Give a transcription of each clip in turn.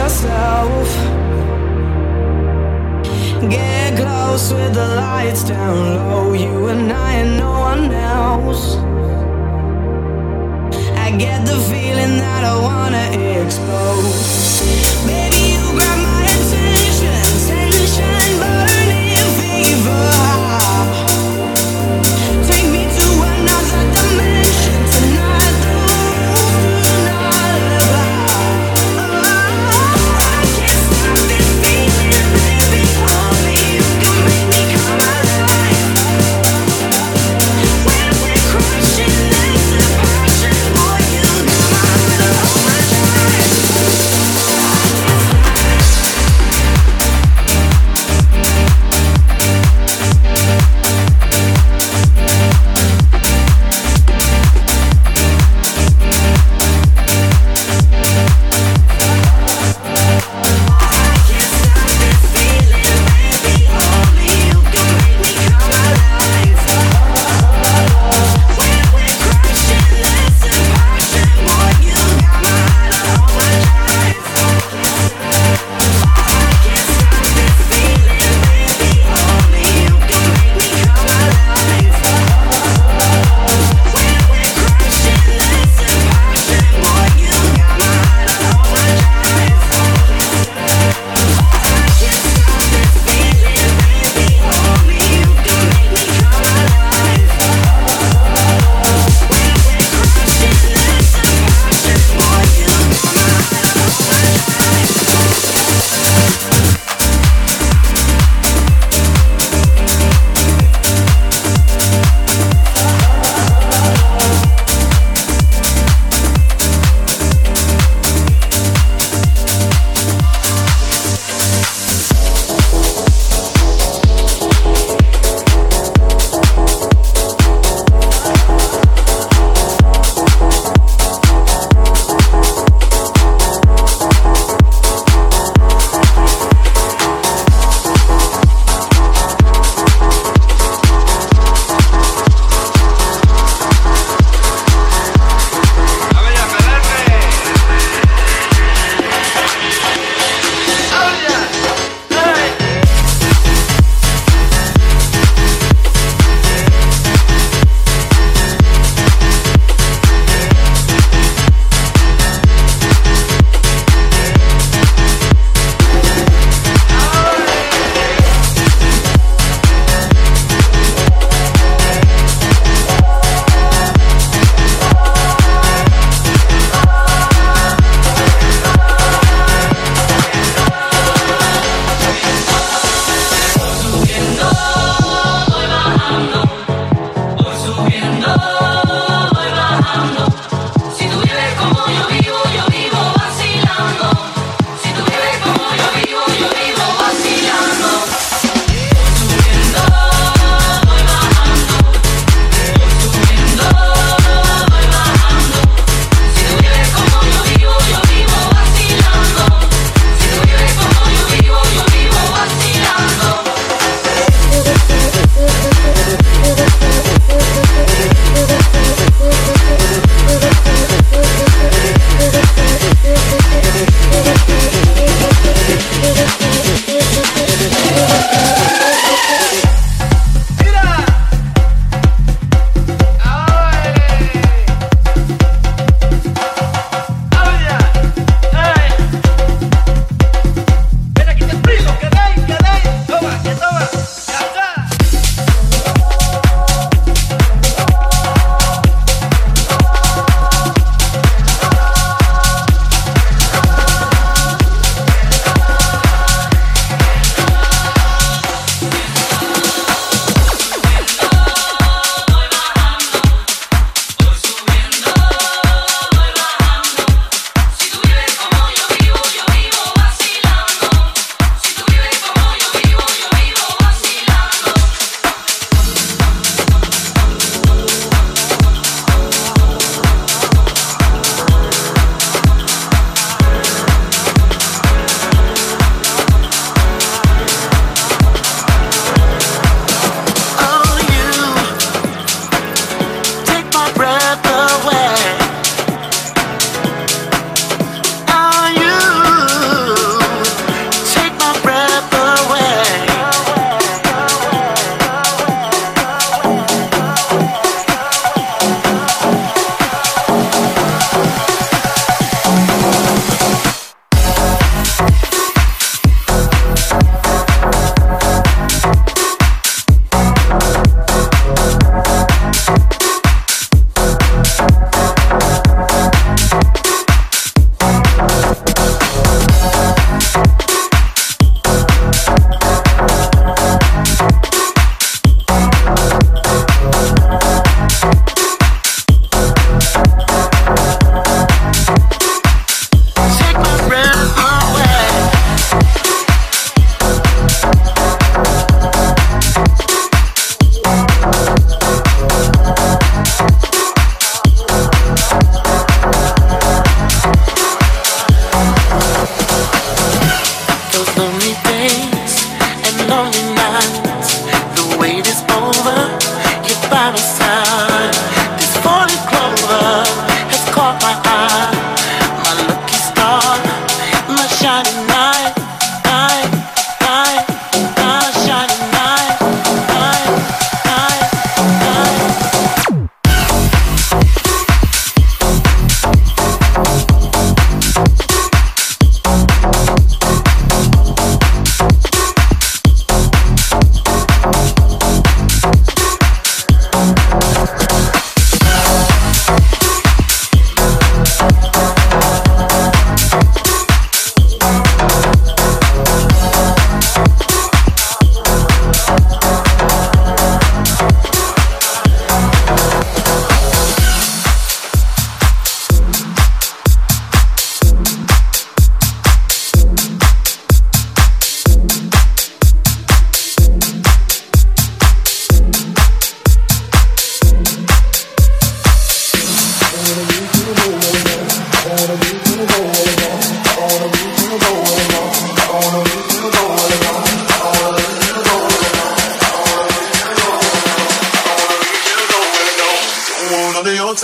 yourself. Get close with the lights down low, you and I and no one else. I get the feeling that I wanna explode. Baby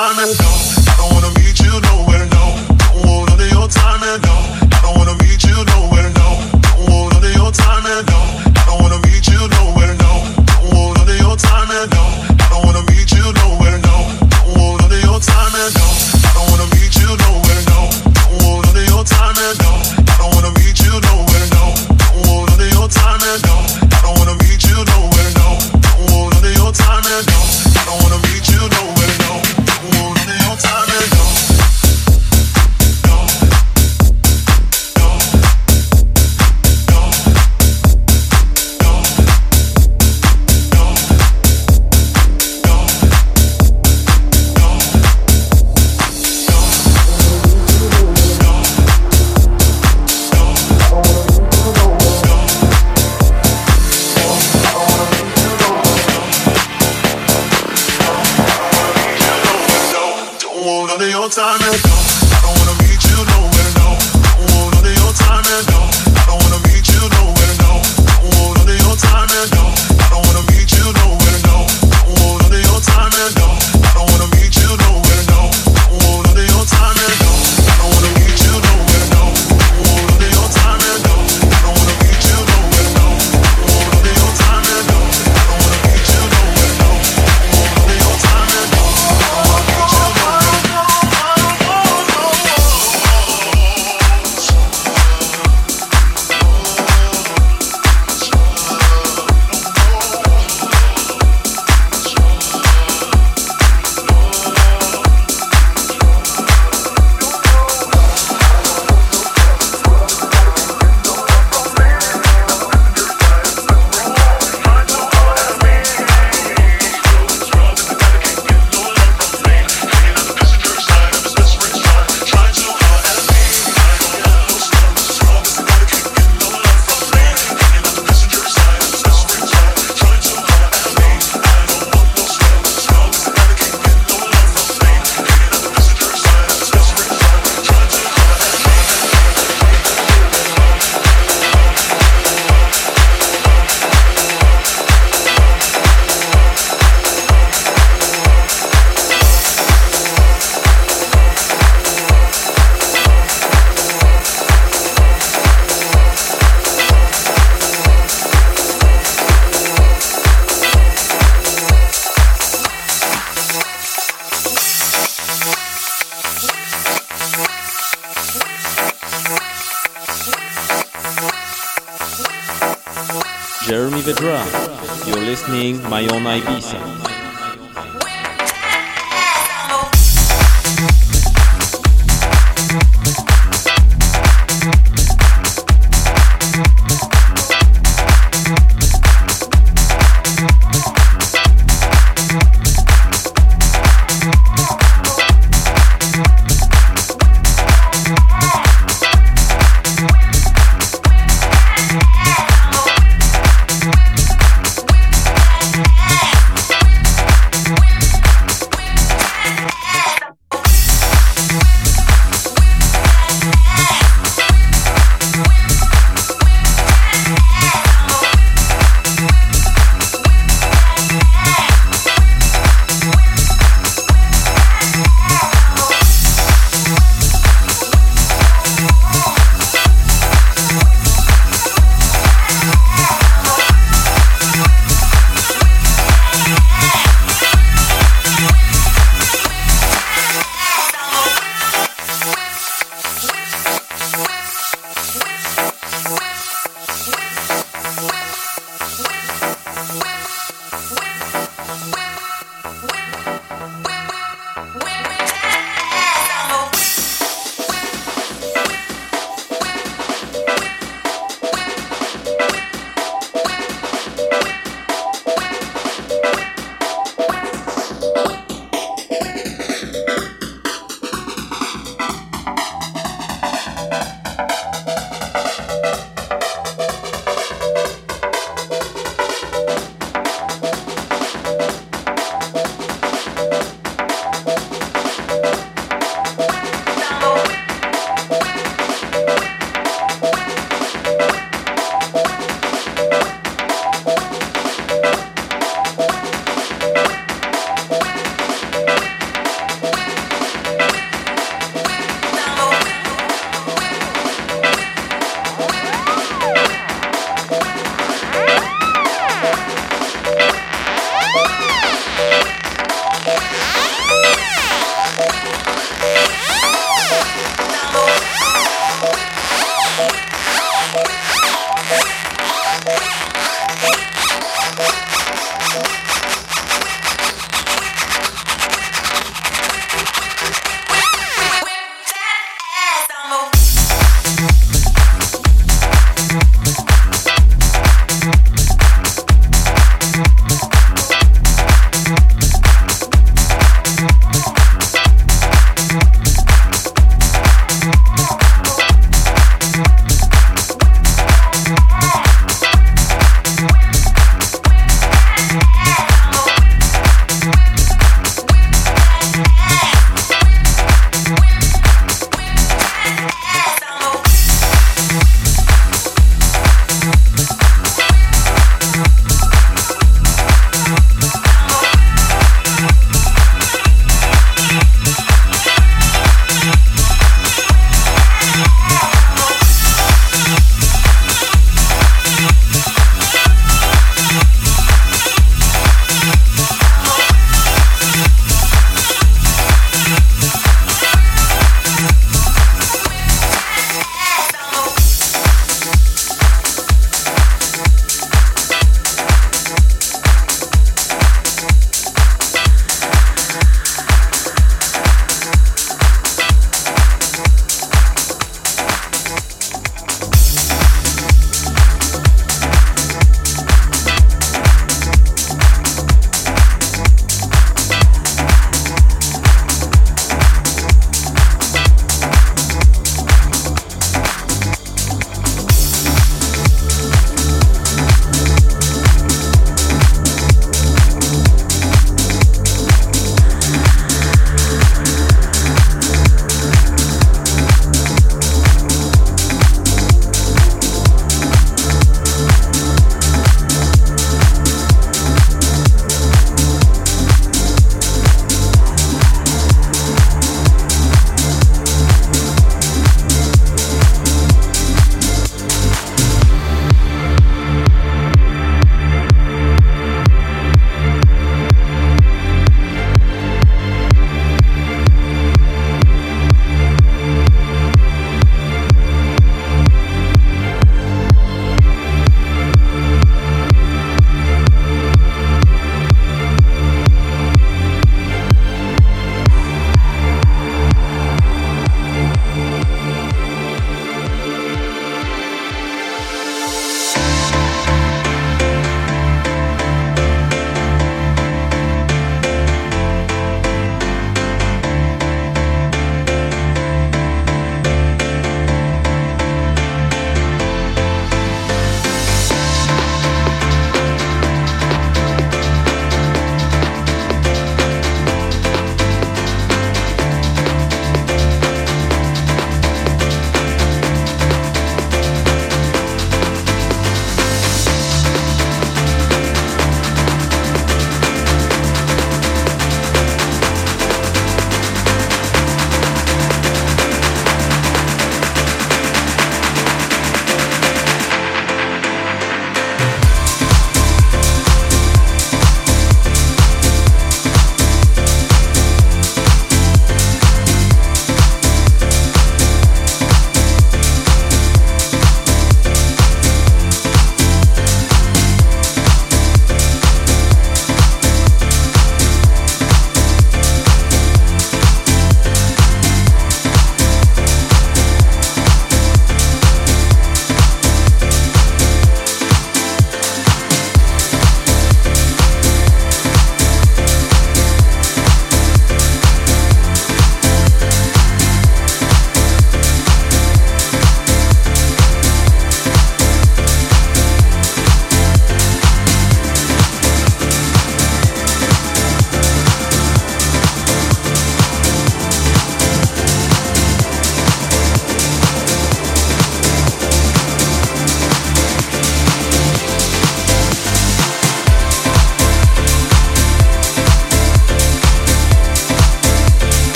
on a listening, my own IP.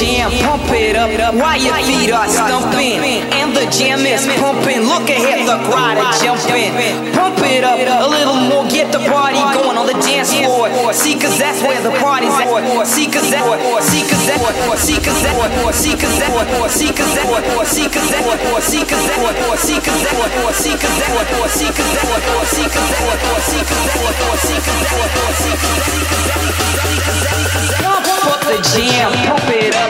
jam, pump it up while your feet are stumping. And the jam is pumping. Look ahead, the crowd are jumping. Pump it up a little more, get the party going on the dance floor. See, cause that's where the party's at. See, cause that, see, cause that, see, cause that, see, cause that, see, cause that, see, cause that, see, cause that, see, cause that, see, cause that, see, cause that, see, cause that, see, cause that, see, cause that, see, cause that, Pump the jam, pump it up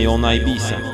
Listening my own Ibiza.